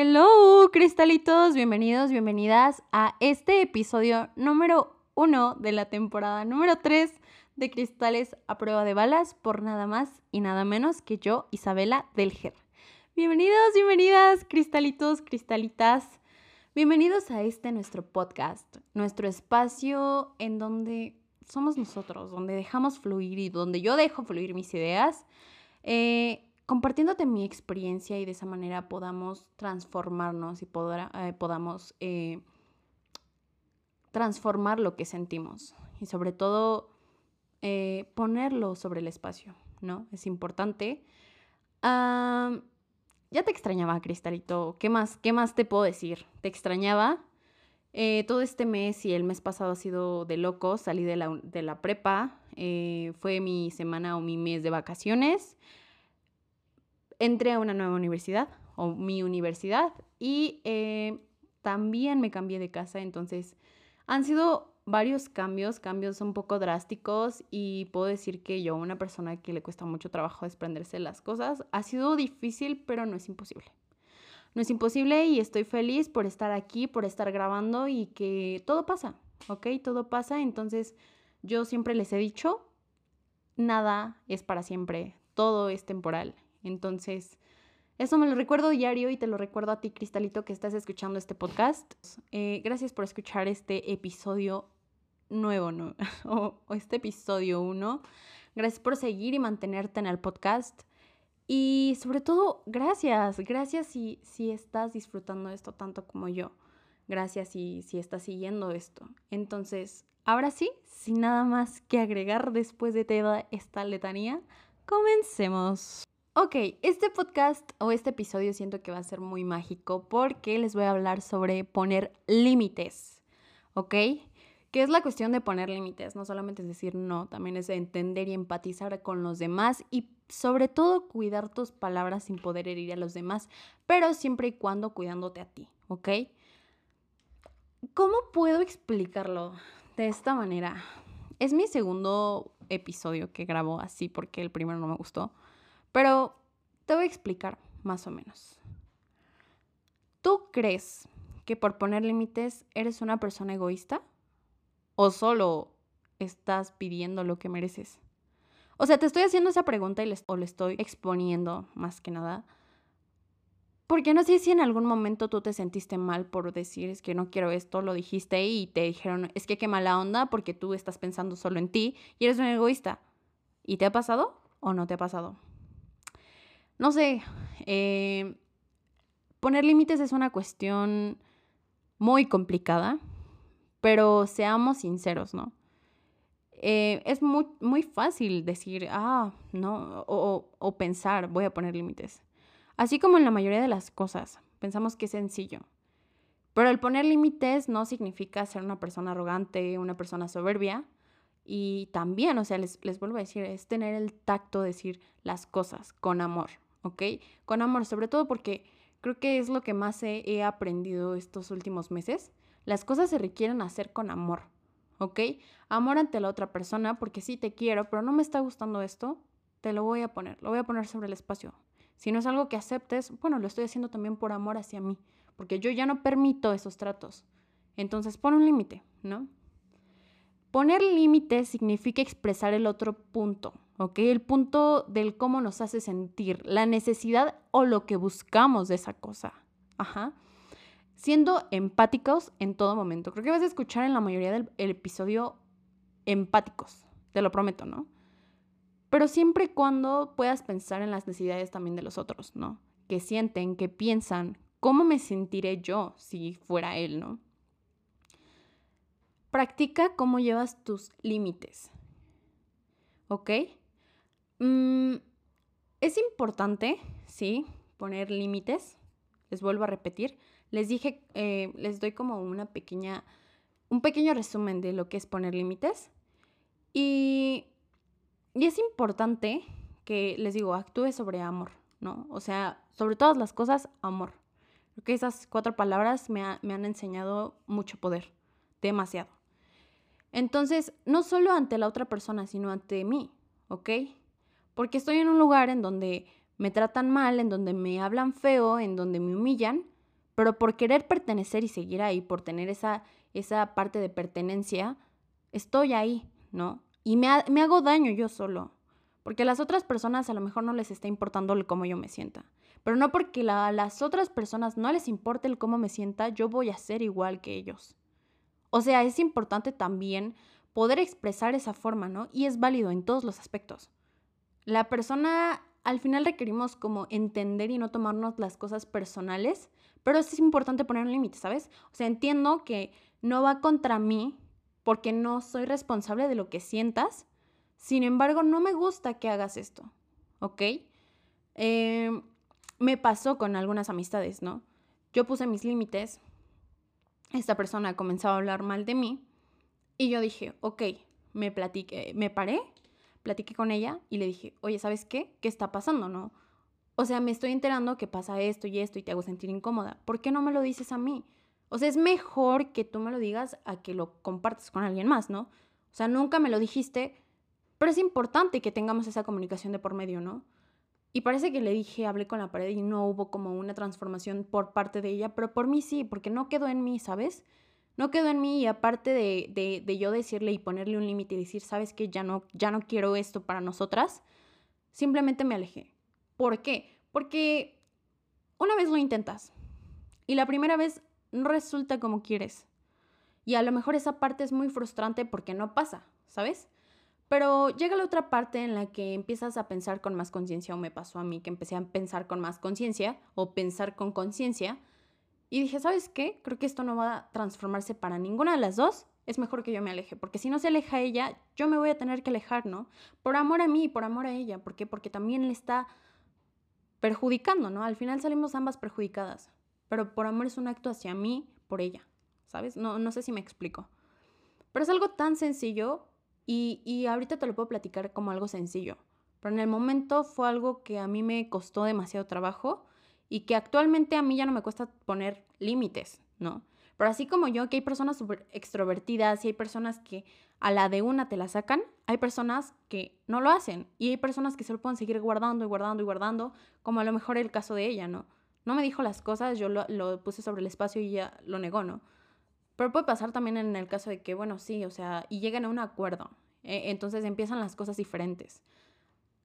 Hello, cristalitos, bienvenidos, bienvenidas a este episodio número uno de la temporada número 3 de Cristales a prueba de balas por nada más y nada menos que yo, Isabela Delger. Bienvenidos, bienvenidas, cristalitos, cristalitas. Bienvenidos a este nuestro podcast, nuestro espacio en donde somos nosotros, donde dejamos fluir y donde yo dejo fluir mis ideas. Eh, compartiéndote mi experiencia y de esa manera podamos transformarnos y eh, podamos eh, transformar lo que sentimos y sobre todo eh, ponerlo sobre el espacio, ¿no? Es importante. ya te extrañaba, Cristalito. ¿Qué más, ¿Qué más te puedo decir? Te extrañaba. todo este mes y el mes pasado ha sido de loco. Salí de la, de la prepa. fue mi semana o mi mes de vacaciones entré a una nueva universidad, o mi universidad, y eh, también me cambié de casa, entonces han sido varios cambios, cambios un poco drásticos y puedo decir que yo, una persona que le cuesta mucho trabajo desprenderse de las cosas, ha sido difícil, pero no es imposible. No es imposible y estoy feliz por estar aquí, por estar grabando y que todo pasa, ¿ok? Todo pasa, entonces yo siempre les he dicho, nada es para siempre, todo es temporal entonces, eso me lo recuerdo diario y te lo recuerdo a ti, Cristalito, que estás escuchando este podcast. Eh, gracias por escuchar este episodio nuevo, ¿no? o, este episodio uno. Gracias por seguir y mantenerte en el podcast. Y sobre todo, gracias, gracias si, si estás disfrutando esto tanto como yo. Gracias si, si estás siguiendo esto. Entonces, ahora sí, sin nada más que agregar después de toda esta letanía, comencemos. Ok, este podcast o este episodio siento que va a ser muy mágico porque les voy a hablar sobre poner límites, ¿ok? ¿Qué es la cuestión de poner límites? No solamente es decir no, también es entender y empatizar con los demás y sobre todo cuidar tus palabras sin poder herir a los demás, pero siempre y cuando cuidándote a ti, ¿ok? ¿Cómo puedo explicarlo de esta manera? Es mi segundo episodio que grabo así porque el primero no me gustó. Pero te voy a explicar más o menos. ¿Tú crees que por poner límites eres una persona egoísta? ¿O solo estás pidiendo lo que mereces? O sea, te estoy haciendo esa pregunta y le, o le estoy exponiendo más que nada. Porque no sé si en algún momento tú te sentiste mal por decir es que no quiero esto, lo dijiste y te dijeron es que qué mala onda porque tú estás pensando solo en ti y eres un egoísta. ¿Y te ha pasado o no te ha pasado? No sé, eh, poner límites es una cuestión muy complicada, pero seamos sinceros, ¿no? Eh, es muy, muy fácil decir, ah, no, o, o pensar, voy a poner límites. Así como en la mayoría de las cosas, pensamos que es sencillo. Pero el poner límites no significa ser una persona arrogante, una persona soberbia. Y también, o sea, les, les vuelvo a decir, es tener el tacto de decir las cosas con amor. ¿Ok? Con amor, sobre todo porque creo que es lo que más he, aprendido estos últimos meses. Las cosas se requieren hacer con amor, ¿ok? Amor ante la otra persona, porque sí te quiero, pero no me está gustando esto, te lo voy a poner, lo voy a poner sobre el espacio. Si no es algo que aceptes, bueno, lo estoy haciendo también por amor hacia mí, porque yo ya no permito esos tratos. Entonces pon un límite, ¿no? Poner límite significa expresar el otro punto, ¿ok? El punto del cómo nos hace sentir, la necesidad o lo que buscamos de esa cosa. Ajá. Siendo empáticos en todo momento. Creo que vas a escuchar en la mayoría del episodio empáticos, te lo prometo, ¿no? Pero siempre y cuando puedas pensar en las necesidades también de los otros, ¿no? Que sienten, que piensan, ¿cómo me sentiré yo si fuera él, ¿no? Practica cómo llevas tus límites. ¿Ok? Mm, es importante, sí, poner límites. Les vuelvo a repetir. Les dije, eh, les doy como una pequeña, un pequeño resumen de lo que es poner límites. Y, y es importante que, les digo, actúe sobre amor, ¿no? O sea, sobre todas las cosas, amor. Creo que esas cuatro palabras me, me han enseñado mucho poder, demasiado. Entonces, no solo ante la otra persona, sino ante mí, ¿ok? Porque estoy en un lugar en donde me tratan mal, en donde me hablan feo, en donde me humillan, pero por querer pertenecer y seguir ahí, por tener esa, esa parte de pertenencia, estoy ahí, ¿no? Y me, me hago daño yo solo, porque a las otras personas a lo mejor no les está importando el cómo yo me sienta. Pero no porque a las otras personas no les importe el cómo me sienta, yo voy a ser igual que ellos. O sea, es importante también poder expresar esa forma, ¿no? Y es válido en todos los aspectos. La persona, al final requerimos como entender y no tomarnos las cosas personales, pero es importante poner un límite, ¿sabes? O sea, entiendo que no va contra mí porque no soy responsable de lo que sientas. Sin embargo, no me gusta que hagas esto, ¿ok? Eh, me pasó con algunas amistades, ¿no? Yo puse mis límites, esta persona comenzaba a hablar mal de mí y yo dije, ok, me platiqué, me paré, platiqué con ella y le dije, oye, ¿sabes qué? ¿Qué está pasando, no? O sea, me estoy enterando que pasa esto y esto y te hago sentir incómoda. ¿Por qué no me lo dices a mí? O sea, es mejor que tú me lo digas a que lo compartas con alguien más, ¿no? O sea, nunca me lo dijiste, pero es importante que tengamos esa comunicación de por medio, ¿no? Y parece que le dije, hablé con la pared y no hubo como una transformación por parte de ella, pero por mí sí, porque no quedó en mí, ¿sabes? No quedó en mí y aparte de, de, yo decirle y ponerle un límite y decir, ¿sabes qué? Ya no, ya no quiero esto para nosotras, simplemente me alejé. ¿Por qué? Porque una vez lo intentas y la primera vez no resulta como quieres. Y a lo mejor esa parte es muy frustrante porque no pasa, ¿sabes? Pero llega la otra parte en la que empiezas a pensar con más conciencia, o me pasó a mí que empecé a pensar con más conciencia, o pensar con conciencia, y dije, ¿sabes qué? Creo que esto no va a transformarse para ninguna de las dos. Es mejor que yo me aleje, porque si no se aleja ella, yo me voy a tener que alejar, ¿no? Por amor a mí y por amor a ella. ¿Por qué? Porque también le está perjudicando, ¿no? Al final salimos ambas perjudicadas, pero por amor es un acto hacia mí, por ella, ¿sabes? No, no sé si me explico. Pero es algo tan sencillo y, ahorita te lo puedo platicar como algo sencillo, pero en el momento fue algo que a mí me costó demasiado trabajo y que actualmente a mí ya no me cuesta poner límites, ¿no? Pero así como yo, que hay personas súper extrovertidas y hay personas que a la de una te la sacan, hay personas que no lo hacen y hay personas que se lo pueden seguir guardando y guardando y guardando, como a lo mejor el caso de ella, ¿no? No me dijo las cosas, yo lo, puse sobre el espacio y ella lo negó, ¿no? Pero puede pasar también en el caso de que, bueno, sí, o sea, y lleguen a un acuerdo. E, entonces empiezan las cosas diferentes.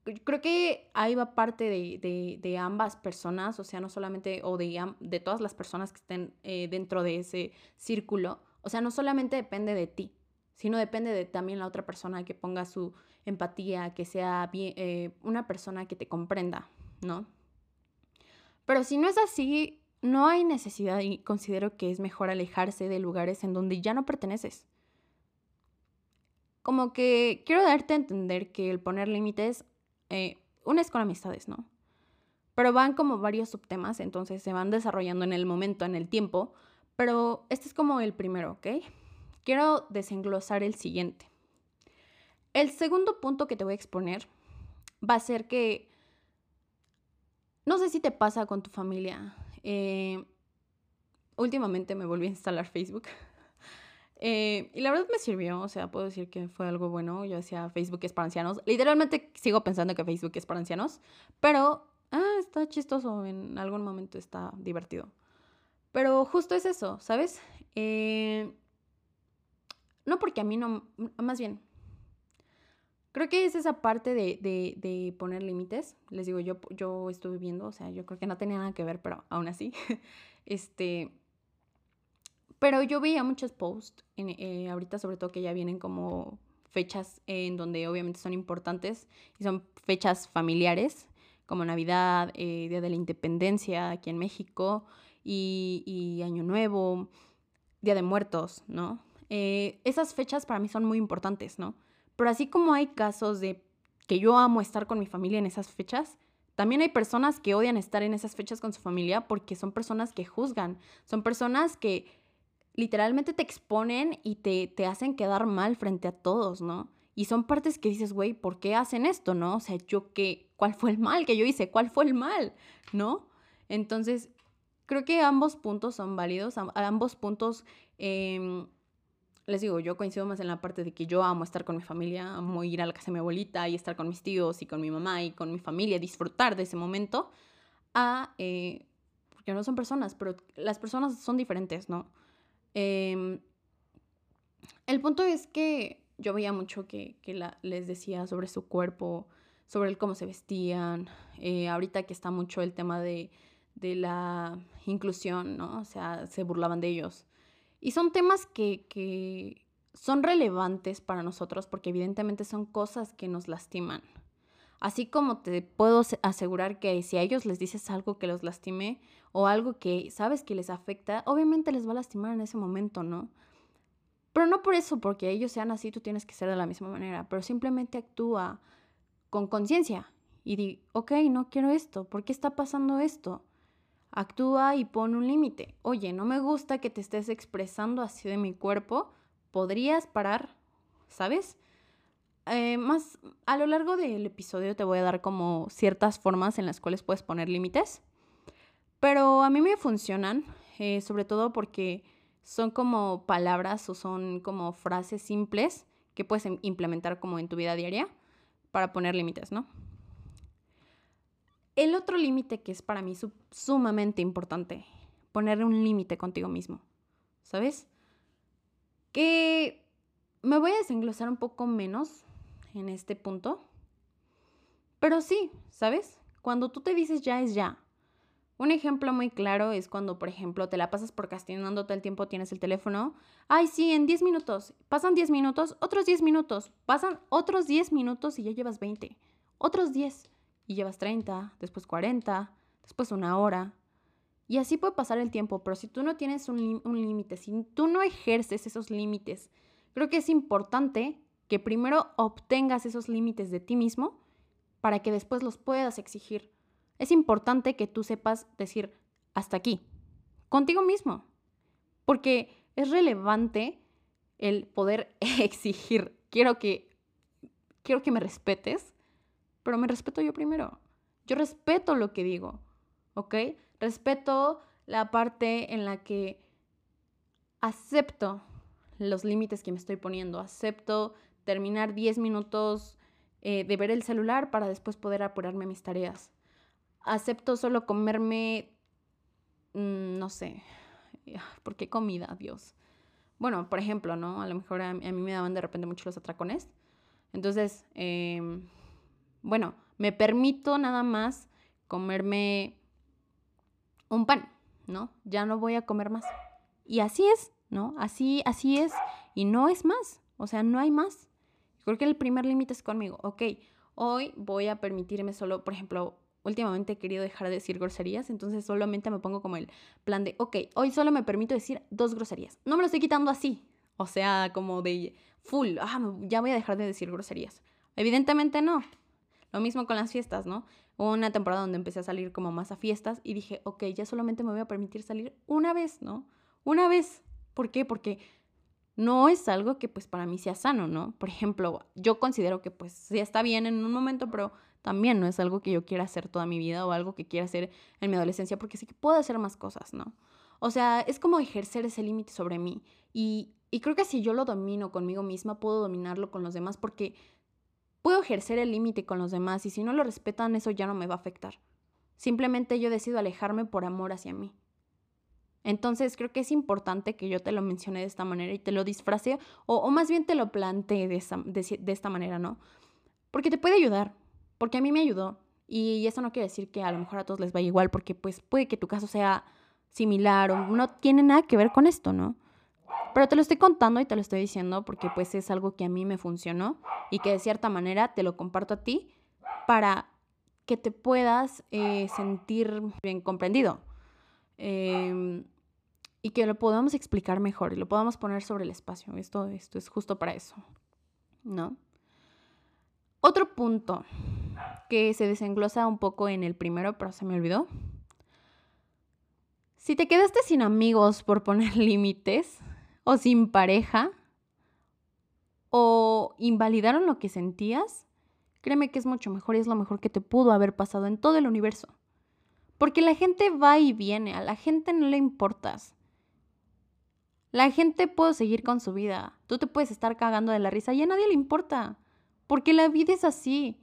Creo que ahí va parte de, de, ambas personas, o sea, no solamente, o de, de todas las personas que estén eh, dentro de ese círculo. O sea, no solamente depende de ti, sino depende de también la otra persona que ponga su empatía, que sea bien, eh, una persona que te comprenda, ¿no? Pero si no es así, no hay necesidad y considero que es mejor alejarse de lugares en donde ya no perteneces. Como que quiero darte a entender que el poner límites, eh, una es con amistades, ¿no? Pero van como varios subtemas, entonces se van desarrollando en el momento, en el tiempo, pero este es como el primero, ¿ok? Quiero desenglosar el siguiente. El segundo punto que te voy a exponer va a ser que, no sé si te pasa con tu familia, eh, últimamente me volví a instalar Facebook. Eh, y la verdad me sirvió, o sea, puedo decir que fue algo bueno. Yo decía, Facebook es para ancianos. Literalmente sigo pensando que Facebook es para ancianos, pero ah, está chistoso, en algún momento está divertido. Pero justo es eso, ¿sabes? Eh, no porque a mí no, más bien, Creo que es esa parte de, de, poner límites. Les digo, yo, yo estuve viendo, o sea, yo creo que no tenía nada que ver, pero aún así. este. Pero yo veía muchos posts, en, eh, ahorita sobre todo que ya vienen como fechas en donde obviamente son importantes y son fechas familiares, como Navidad, eh, Día de la Independencia aquí en México y, y Año Nuevo, Día de Muertos, ¿no? Eh, esas fechas para mí son muy importantes, ¿no? Pero así como hay casos de que yo amo estar con mi familia en esas fechas, también hay personas que odian estar en esas fechas con su familia porque son personas que juzgan, son personas que literalmente te exponen y te, te hacen quedar mal frente a todos, ¿no? Y son partes que dices, güey, ¿por qué hacen esto, no? O sea, yo qué, ¿cuál fue el mal que yo hice? ¿Cuál fue el mal? ¿No? Entonces, creo que ambos puntos son válidos, ambos puntos eh, les digo, yo coincido más en la parte de que yo amo estar con mi familia, amo ir a la casa de mi abuelita y estar con mis tíos y con mi mamá y con mi familia, disfrutar de ese momento, a, eh, porque no son personas, pero las personas son diferentes, ¿no? Em, el punto es que yo veía mucho que, les decía sobre su cuerpo, sobre el cómo se vestían, eh, ahorita que está mucho el tema de, de, la inclusión, ¿no? O sea, se burlaban de ellos. Y son temas que, que son relevantes para nosotros porque evidentemente son cosas que nos lastiman. Así como te puedo asegurar que si a ellos les dices algo que los lastime o algo que sabes que les afecta, obviamente les va a lastimar en ese momento, ¿no? Pero no por eso, porque ellos sean así, tú tienes que ser de la misma manera, pero simplemente actúa con conciencia y di, ok, no quiero esto, ¿por qué está pasando esto? Actúa y pon un límite. Oye, no me gusta que te estés expresando así de mi cuerpo, podrías parar, ¿sabes? Eh, más a lo largo del episodio te voy a dar como ciertas formas en las cuales puedes poner límites, pero a mí me funcionan, eh, sobre todo porque son como palabras o son como frases simples que puedes em, implementar como en tu vida diaria para poner límites, ¿no? El otro límite que es para mí sumamente importante, poner un límite contigo mismo, ¿sabes? Que me voy a desenglosar un poco menos en este punto. Pero sí, ¿sabes? Cuando tú te dices ya es ya. Un ejemplo muy claro es cuando, por ejemplo, te la pasas procrastinando todo el tiempo, tienes el teléfono. Ay, sí, en 10 minutos. Pasan 10 minutos, otros 10 minutos. Pasan otros 10 minutos y ya llevas 20. Otros 10 y llevas 30, después 40, después una hora. Y así puede pasar el tiempo, pero si tú no tienes un, límite, si tú no ejerces esos límites, creo que es importante que primero obtengas esos límites de ti mismo para que después los puedas exigir. Es importante que tú sepas decir hasta aquí, contigo mismo, porque es relevante el poder exigir, quiero que quiero que me respetes, pero me respeto yo primero. Yo respeto lo que digo, ¿ok? Respeto la parte en la que acepto los límites que me estoy poniendo, acepto terminar 10 minutos eh, de ver el celular para después poder apurarme mis tareas. Acepto solo comerme, mm, no sé, ¿por qué comida, Dios? Bueno, por ejemplo, ¿no? A lo mejor a, mí me daban de repente mucho los atracones. Entonces, em, bueno, me permito nada más comerme un pan, ¿no? Ya no voy a comer más. Y así es, ¿no? Así, así es. Y no es más. O sea, no hay más. Creo que el primer límite es conmigo. Ok, hoy voy a permitirme solo, por ejemplo, últimamente he querido dejar de decir groserías, entonces solamente me pongo como el plan de, ok, hoy solo me permito decir dos groserías. No me lo estoy quitando así. O sea, como de full, ah, ya voy a dejar de decir groserías. Evidentemente no. Lo mismo con las fiestas, ¿no? Hubo una temporada donde empecé a salir como más a fiestas y dije, ok, ya solamente me voy a permitir salir una vez, ¿no? Una vez. ¿Por qué? Porque no es algo que pues para mí sea sano, ¿no? Por ejemplo, yo considero que pues sí está bien en un momento, pero también no es algo que yo quiera hacer toda mi vida o algo que quiera hacer en mi adolescencia, porque sí que puedo hacer más cosas, ¿no? O sea, es como ejercer ese límite sobre mí. Y, y creo que si yo lo domino conmigo misma, puedo dominarlo con los demás, porque puedo ejercer el límite con los demás y si no lo respetan, eso ya no me va a afectar. Simplemente yo decido alejarme por amor hacia mí. Entonces creo que es importante que yo te lo mencione de esta manera y te lo disfrace o, más bien te lo plantee de, de, esta manera, ¿no? Porque te puede ayudar, porque a mí me ayudó y eso no quiere decir que a lo mejor a todos les vaya igual porque pues puede que tu caso sea similar o no tiene nada que ver con esto, ¿no? Pero te lo estoy contando y te lo estoy diciendo porque pues es algo que a mí me funcionó y que de cierta manera te lo comparto a ti para que te puedas eh, sentir bien comprendido. Eh, y que lo podamos explicar mejor y lo podamos poner sobre el espacio. Esto, esto es justo para eso, ¿no? Otro punto que se desenglosa un poco en el primero, pero se me olvidó. Si te quedaste sin amigos por poner límites, o sin pareja, o invalidaron lo que sentías, créeme que es mucho mejor y es lo mejor que te pudo haber pasado en todo el universo. Porque la gente va y viene, a la gente no le importas. La gente puede seguir con su vida. Tú te puedes estar cagando de la risa y a nadie le importa. Porque la vida es así.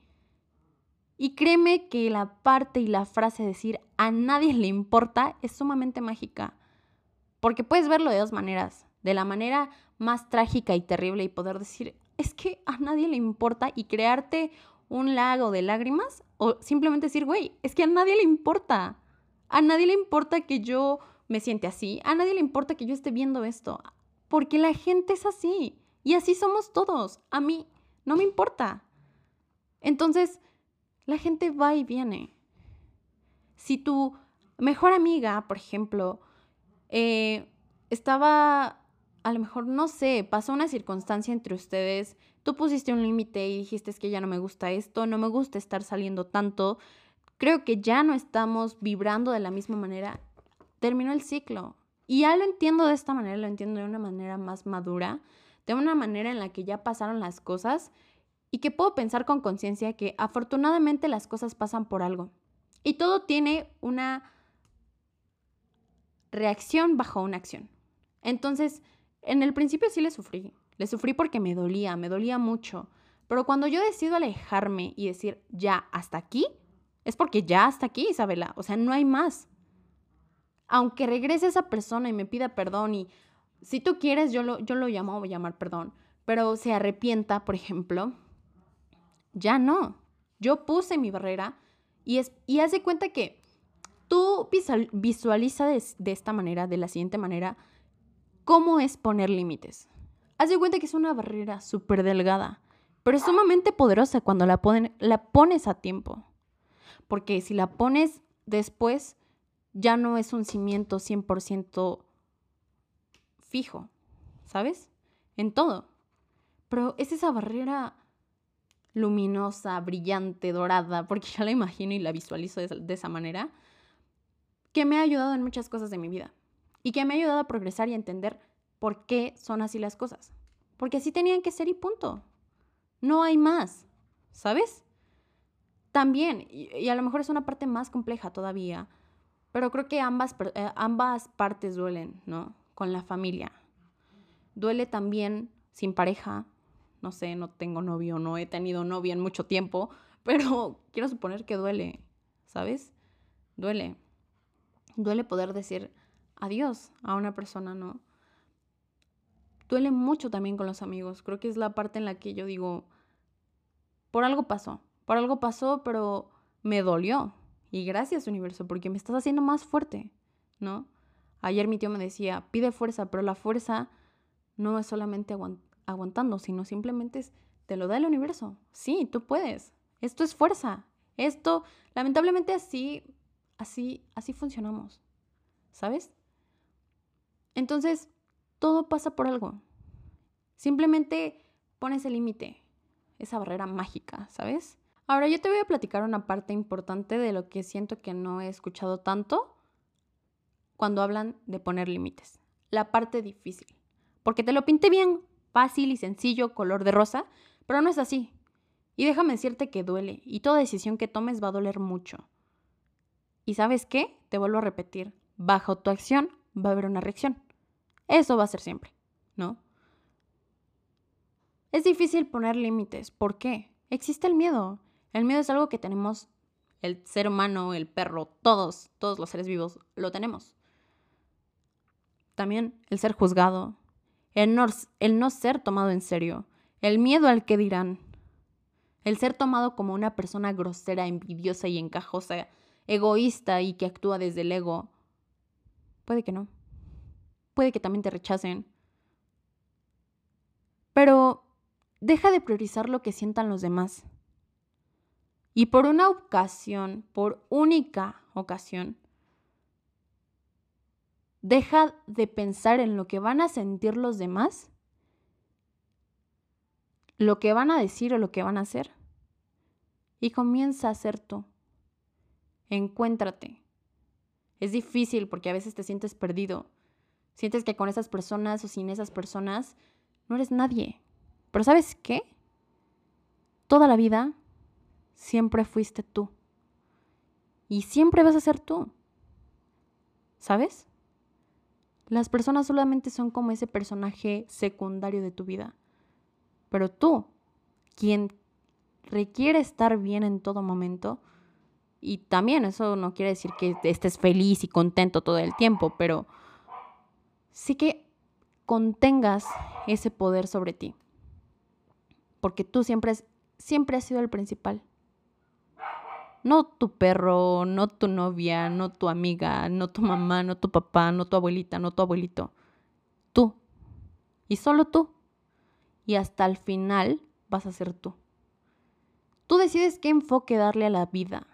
Y créeme que la parte y la frase decir a nadie le importa es sumamente mágica. Porque puedes verlo de dos maneras. De la manera más trágica y terrible y poder decir, es que a nadie le importa y crearte un lago de lágrimas o simplemente decir, güey, es que a nadie le importa. A nadie le importa que yo me siente así. A nadie le importa que yo esté viendo esto. Porque la gente es así. Y así somos todos. A mí no me importa. Entonces, la gente va y viene. Si tu mejor amiga, por ejemplo, eh, estaba, a lo mejor, no sé, pasó una circunstancia entre ustedes, tú pusiste un límite y dijiste es que ya no me gusta esto, no me gusta estar saliendo tanto, creo que ya no estamos vibrando de la misma manera, terminó el ciclo. Y ya lo entiendo de esta manera, lo entiendo de una manera más madura, de una manera en la que ya pasaron las cosas y que puedo pensar con conciencia que afortunadamente las cosas pasan por algo. Y todo tiene una reacción bajo una acción. Entonces, en el principio sí le sufrí. Le sufrí porque me dolía, me dolía mucho. Pero cuando yo decido alejarme y decir, ya, hasta aquí, es porque ya hasta aquí, Isabela. O sea, no hay más. Aunque regrese esa persona y me pida perdón y si tú quieres, yo lo, yo lo llamo, a llamar perdón, pero se arrepienta, por ejemplo, ya no. Yo puse mi barrera y, es, y de cuenta que tú visualiza de, de, esta manera, de la siguiente manera, cómo es poner límites. Haz de cuenta que es una barrera súper delgada, pero es sumamente poderosa cuando la, la pones a tiempo. Porque si la pones después, ya no es un cimiento 100% fijo, ¿sabes? En todo. Pero es esa barrera luminosa, brillante, dorada, porque ya la imagino y la visualizo de, esa manera, que me ha ayudado en muchas cosas de mi vida y que me ha ayudado a progresar y a entender por qué son así las cosas. Porque así tenían que ser y punto. No hay más, ¿sabes? También, y, a lo mejor es una parte más compleja todavía, pero creo que ambas, eh, ambas partes duelen, ¿no? Con la familia. Duele también sin pareja, no sé, no tengo novio, no he tenido novia en mucho tiempo, pero quiero suponer que duele, ¿sabes? Duele. Duele poder decir adiós a una persona, ¿no? Duele mucho también con los amigos. Creo que es la parte en la que yo digo, por algo pasó, por algo pasó, pero me dolió. Y gracias, universo, porque me estás haciendo más fuerte, ¿no? Ayer mi tío me decía, pide fuerza, pero la fuerza no es solamente aguantando, sino simplemente es, te lo da el universo. Sí, tú puedes. Esto es fuerza. Esto, lamentablemente así, así, así funcionamos. ¿Sabes? Entonces, todo pasa por algo. Simplemente pones el límite, esa barrera mágica, ¿sabes? Ahora yo te voy a platicar una parte importante de lo que siento que no he escuchado tanto cuando hablan de poner límites. La parte difícil. Porque te lo pinté bien, fácil y sencillo, color de rosa, pero no es así. Y déjame decirte que duele, y toda decisión que tomes va a doler mucho. ¿Y sabes qué? Te vuelvo a repetir, bajo tu acción va a haber una reacción. Eso va a ser siempre, ¿no? Es difícil poner límites. ¿Por qué? Existe el miedo. El miedo es algo que tenemos el ser humano, el perro, todos, todos los seres vivos lo tenemos. También el ser juzgado, el no, ser tomado en serio, el miedo al que dirán, el ser tomado como una persona grosera, envidiosa y encajosa, egoísta y que actúa desde el ego. Puede que no. Puede que también te rechacen. Pero deja de priorizar lo que sientan los demás. Y por una ocasión, por única ocasión, Deja de pensar en lo que van a sentir los demás, lo que van a decir o lo que van a hacer. Y comienza a ser tú. Encuéntrate. Es difícil porque a veces te sientes perdido. Sientes que con esas personas o sin esas personas no eres nadie. Pero ¿sabes qué? Toda la vida siempre fuiste tú. Y siempre vas a ser tú. ¿Sabes? Las personas solamente son como ese personaje secundario de tu vida. Pero tú, quien requiere estar bien en todo momento. Y también eso no quiere decir que estés feliz y contento todo el tiempo, pero sí que contengas ese poder sobre ti. Porque tú siempre, siempre has sido el principal. No tu perro, no tu novia, no tu amiga, no tu mamá, no tu papá, no tu abuelita, no tu abuelito. Tú. Y solo tú. Y hasta el final vas a ser tú. Tú decides qué enfoque darle a la vida.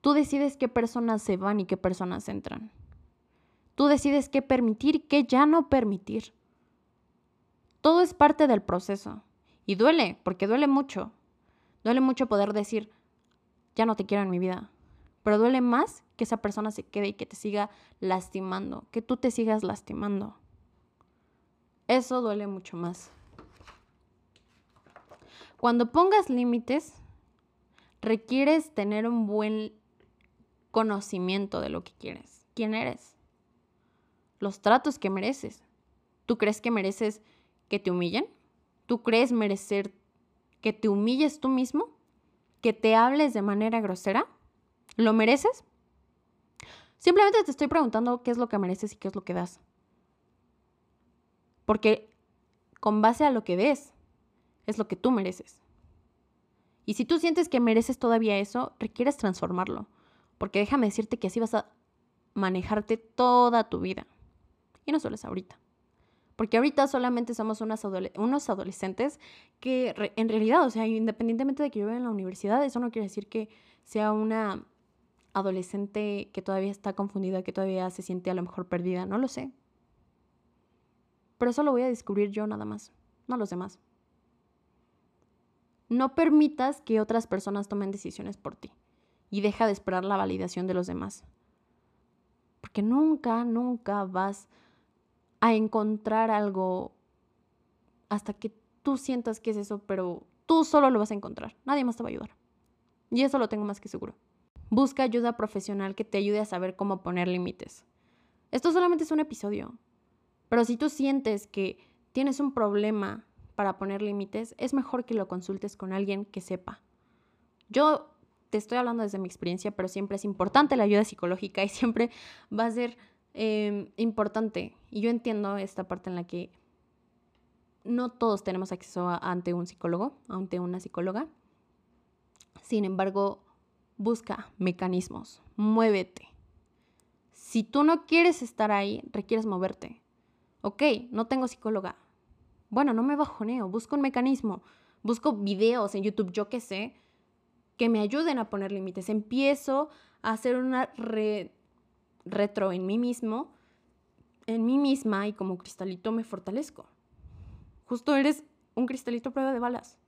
Tú decides qué personas se van y qué personas entran. Tú decides qué permitir y qué ya no permitir. Todo es parte del proceso. Y duele, porque duele mucho. Duele mucho poder decir, ya no te quiero en mi vida. Pero duele más que esa persona se quede y que te siga lastimando, que tú te sigas lastimando. Eso duele mucho más. Cuando pongas límites, requieres tener un buen conocimiento de lo que quieres, quién eres, los tratos que mereces. ¿Tú crees que mereces que te humillen? ¿Tú crees merecer que te humilles tú mismo? ¿Que te hables de manera grosera? ¿Lo mereces? Simplemente te estoy preguntando qué es lo que mereces y qué es lo que das. Porque con base a lo que des, es lo que tú mereces. Y si tú sientes que mereces todavía eso, requieres transformarlo. Porque déjame decirte que así vas a manejarte toda tu vida. Y no solo es ahorita. Porque ahorita solamente somos unos adolescentes que en realidad, o sea, independientemente de que yo vaya en la universidad, eso no quiere decir que sea una adolescente que todavía está confundida, que todavía se siente a lo mejor perdida, no lo sé. Pero eso lo voy a descubrir yo nada más, no los demás. No permitas que otras personas tomen decisiones por ti y deja de esperar la validación de los demás. Porque nunca, nunca vas a encontrar algo hasta que tú sientas que es eso, pero tú solo lo vas a encontrar. Nadie más te va a ayudar. Y eso lo tengo más que seguro. Busca ayuda profesional que te ayude a saber cómo poner límites. Esto solamente es un episodio. Pero si tú sientes que tienes un problema para poner límites, es mejor que lo consultes con alguien que sepa. Yo te estoy hablando desde mi experiencia, pero siempre es importante la ayuda psicológica y siempre va a ser em, importante. Y yo entiendo esta parte en la que no todos tenemos acceso ante un psicólogo, ante una psicóloga. Sin embargo, busca mecanismos, muévete. Si tú no quieres estar ahí, requieres moverte. Ok, no tengo psicóloga. Bueno, no me bajoneo, busco un mecanismo, busco videos en YouTube, yo qué sé, que me ayuden a poner límites. Empiezo a hacer una retro en mí mismo, en mí misma y como cristalito me fortalezco. Justo eres un cristalito prueba de balas.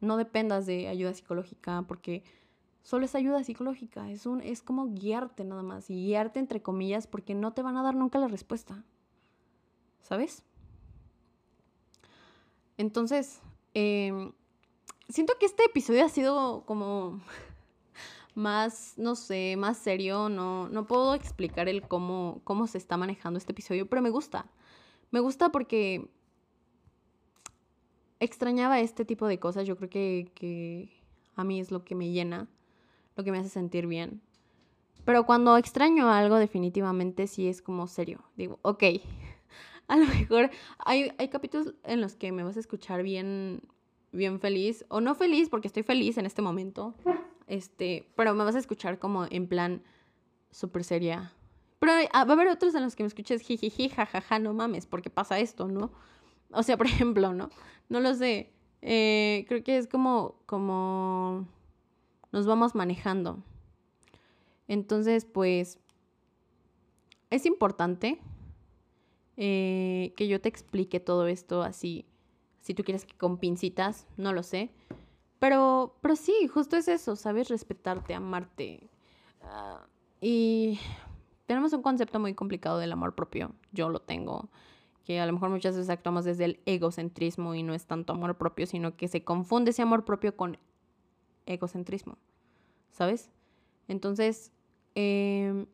No dependas de ayuda psicológica porque solo es ayuda psicológica, es, un, es como guiarte nada más y guiarte entre comillas porque no te van a dar nunca la respuesta. ¿Sabes? Entonces, eh, siento que este episodio ha sido como más, no sé, más serio. No, no puedo explicar el cómo, cómo se está manejando este episodio, pero me gusta. Me gusta porque extrañaba este tipo de cosas. Yo creo que, que a mí es lo que me llena, lo que me hace sentir bien. Pero cuando extraño algo, definitivamente sí es como serio. Digo, ok, a lo mejor hay, hay capítulos en los que me vas a escuchar bien, bien feliz, o no feliz porque estoy feliz en este momento, este, pero me vas a escuchar como en plan súper seria. Pero ah, va a haber otros en los que me escuches jijiji, jajaja, no mames, porque pasa esto, ¿no? O sea, por ejemplo, ¿no? No lo sé. Eh, creo que es como, como nos vamos manejando. Entonces, pues, es importante eh, que yo te explique todo esto así si tú quieres que con pincitas, no lo sé. Pero, pero sí, justo es eso, sabes respetarte, amarte. Ah, y tenemos un concepto muy complicado del amor propio. Yo lo tengo. Que a lo mejor muchas veces actuamos desde el egocentrismo y no es tanto amor propio, sino que se confunde ese amor propio con egocentrismo. ¿Sabes? Entonces, eh,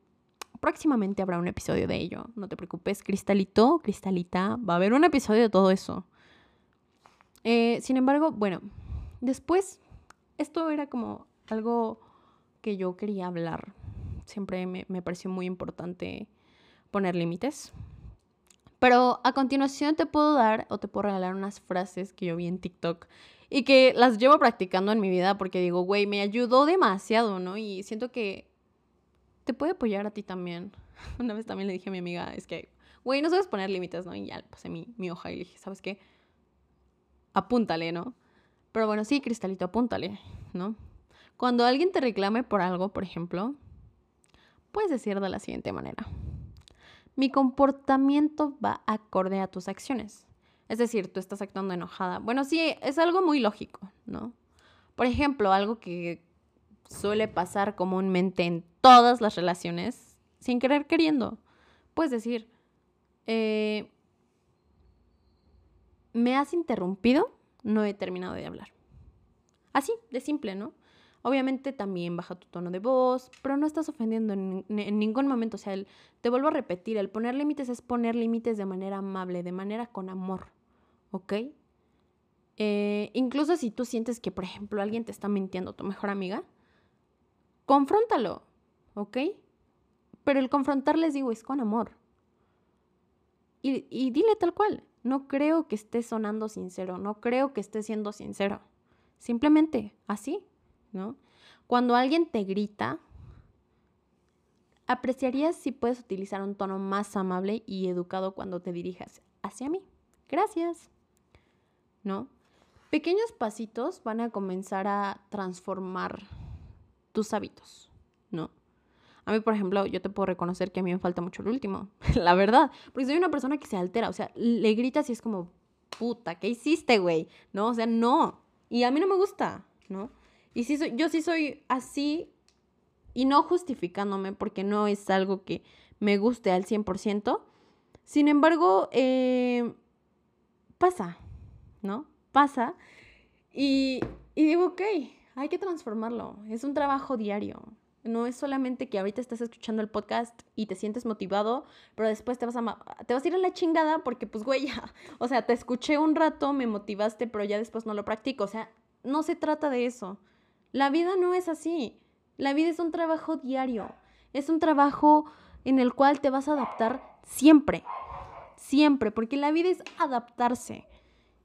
próximamente habrá un episodio de ello. No te preocupes, Cristalito, Cristalita, va a haber un episodio de todo eso. Eh, sin embargo, bueno, después, esto era como algo que yo quería hablar. Siempre me, me pareció muy importante poner límites. Pero a continuación te puedo dar o te puedo regalar unas frases que yo vi en TikTok y que las llevo practicando en mi vida porque digo, güey, me ayudó demasiado, ¿no? Y siento que te puede apoyar a ti también. Una vez también le dije a mi amiga, es que, güey, no sabes poner límites, ¿no? Y ya pasé mi, mi hoja y le dije, ¿sabes qué? Apúntale, ¿no? Pero bueno, sí, Cristalito, apúntale, ¿no? Cuando alguien te reclame por algo, por ejemplo, puedes decir de la siguiente manera mi comportamiento va acorde a tus acciones. Es decir, tú estás actuando enojada. Bueno, sí, es algo muy lógico, ¿no? Por ejemplo, algo que suele pasar comúnmente en todas las relaciones, sin querer queriendo. Puedes decir, eh, me has interrumpido, no he terminado de hablar. Así, de simple, ¿no? Obviamente también baja tu tono de voz, pero no estás ofendiendo en, ningún momento. O sea, te vuelvo a repetir, el poner límites es poner límites de manera amable, de manera con amor, ¿ok? Eh, incluso si tú sientes que, por ejemplo, alguien te está mintiendo, tu mejor amiga, confróntalo, ¿ok? Pero el confrontar, les digo, es con amor. Y, y dile tal cual, no creo que esté sonando sincero, no creo que esté siendo sincero. Simplemente así, ¿no? Cuando alguien te grita, apreciarías si puedes utilizar un tono más amable y educado cuando te dirijas hacia mí. Gracias. ¿No? Pequeños pasitos van a comenzar a transformar tus hábitos, ¿no? A mí, por ejemplo, yo te puedo reconocer que a mí me falta mucho el último, la verdad, porque soy una persona que se altera, o sea, le gritas y es como, puta, ¿qué hiciste, güey? ¿No? O sea, no. Y a mí no me gusta, ¿no? Y sí soy, yo sí soy así y no justificándome porque no es algo que me guste al 100%. Sin embargo, eh, pasa, ¿no? Pasa. Y, y digo, ok, hay que transformarlo. Es un trabajo diario. No es solamente que ahorita estás escuchando el podcast y te sientes motivado, pero después te vas a, te vas a ir a la chingada porque, pues, güey, ya, o sea, te escuché un rato, me motivaste, pero ya después no lo practico. O sea, no se trata de eso. La vida no es así. La vida es un trabajo diario. Es un trabajo en el cual te vas a adaptar siempre. Siempre, porque la vida es adaptarse.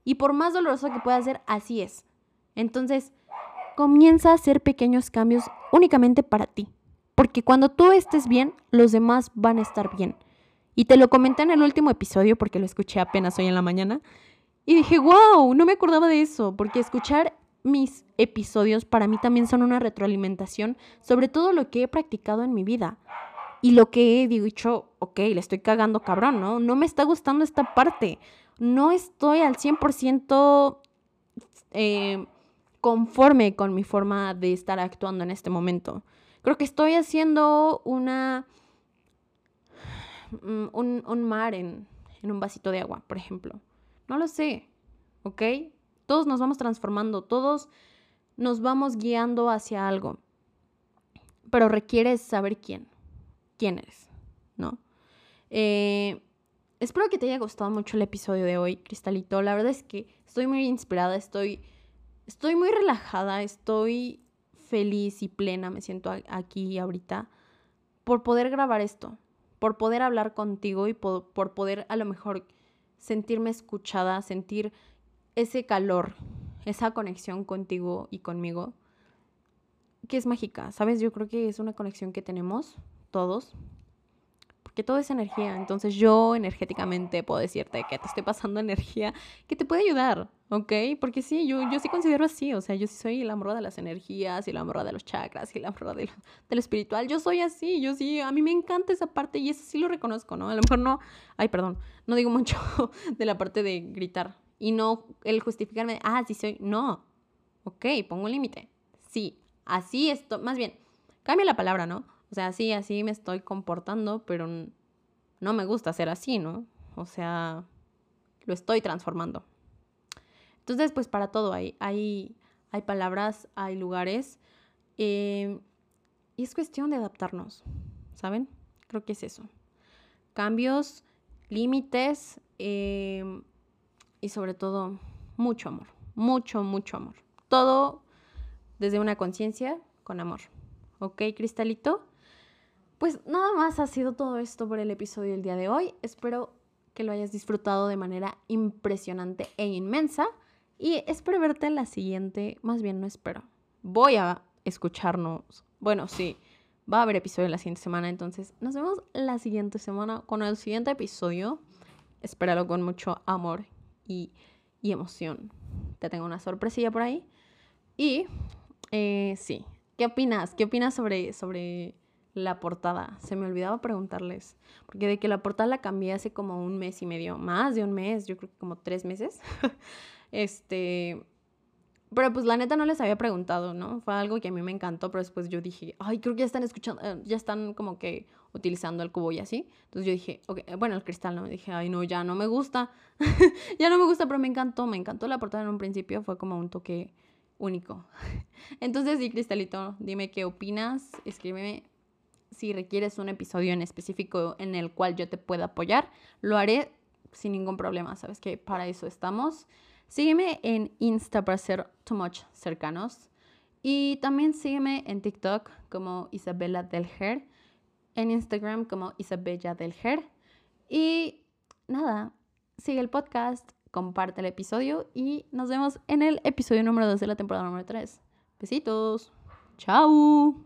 Y por más doloroso que pueda ser, así es. Entonces, comienza a hacer pequeños cambios únicamente para ti. Porque cuando tú estés bien, los demás van a estar bien. Y te lo comenté en el último episodio porque lo escuché apenas hoy en la mañana. Y dije, wow, no me acordaba de eso. Porque escuchar mis episodios para mí también son una retroalimentación sobre todo lo que he practicado en mi vida. Y lo que he dicho, ok, le estoy cagando cabrón, ¿no? No me está gustando esta parte. No estoy al 100% eh, conforme con mi forma de estar actuando en este momento. Creo que estoy haciendo una... Mm, un, un mar en, en un vasito de agua, por ejemplo. No lo sé, ¿ok? Todos nos vamos transformando, todos nos vamos guiando hacia algo. Pero requieres saber quién, quién eres, ¿no? Eh, espero que te haya gustado mucho el episodio de hoy, Cristalito. La verdad es que estoy muy inspirada, estoy, estoy muy relajada, estoy feliz y plena, me siento aquí ahorita, por poder grabar esto, por poder hablar contigo y por, por poder a lo mejor sentirme escuchada, sentir ese calor, esa conexión contigo y conmigo, que es mágica, ¿sabes? Yo creo que es una conexión que tenemos todos, porque todo es energía. Entonces yo energéticamente puedo decirte que te estoy pasando energía que te puede ayudar, ¿ok? Porque sí, yo, yo sí considero así, o sea, yo sí soy la amor de las energías y la amor de los chakras y la amor de del espiritual. Yo soy así, yo sí, a mí me encanta esa parte y eso sí lo reconozco, ¿no? A lo mejor no, ay, perdón, no digo mucho de la parte de gritar, y no el justificarme, ah, sí soy, no, ok, pongo un límite, sí, así esto, más bien, cambia la palabra, ¿no? O sea, sí, así me estoy comportando, pero no me gusta ser así, ¿no? O sea, lo estoy transformando. Entonces, pues para todo hay, hay, hay palabras, hay lugares, eh, y es cuestión de adaptarnos, ¿saben? Creo que es eso. Cambios, límites, eh, y sobre todo mucho amor, mucho, mucho amor. todo desde una conciencia con amor. ¿Ok, Cristalito? Pues nada más ha sido todo esto por el episodio del día de hoy. Espero que lo hayas disfrutado de manera impresionante e inmensa. Y espero verte en la siguiente, más bien no espero. Voy a escucharnos. Bueno, sí, va a haber episodio la siguiente semana, entonces nos vemos la siguiente semana con el siguiente episodio. Espéralo con mucho amor y, emoción. Te tengo una sorpresilla por ahí. Y eh, sí, ¿qué opinas? ¿Qué opinas sobre, sobre la portada? Se me olvidaba preguntarles, porque de que la portada la cambié hace como un mes y medio, más de un mes, yo creo que como tres meses. este, pero pues la neta no les había preguntado, ¿no? Fue algo que a mí me encantó, pero después yo dije, ay, creo que ya están escuchando, eh, ya están como que utilizando el cubo y así. Entonces yo dije, ok, bueno, el cristal, ¿no? Dije, ay, no, ya no me gusta. ya no me gusta, pero me encantó, me encantó la portada en un principio, fue como un toque único. Entonces, sí, Cristalito, dime qué opinas, escríbeme si requieres un episodio en específico en el cual yo te pueda apoyar, lo haré sin ningún problema, sabes que para eso estamos. Sígueme en Insta para ser too much cercanos. Y también sígueme en TikTok como Isabela Delger, en Instagram como Isabella Delger. Y nada, sigue el podcast, comparte el episodio y nos vemos en el episodio número 2 de la temporada número 3. Besitos. Chao.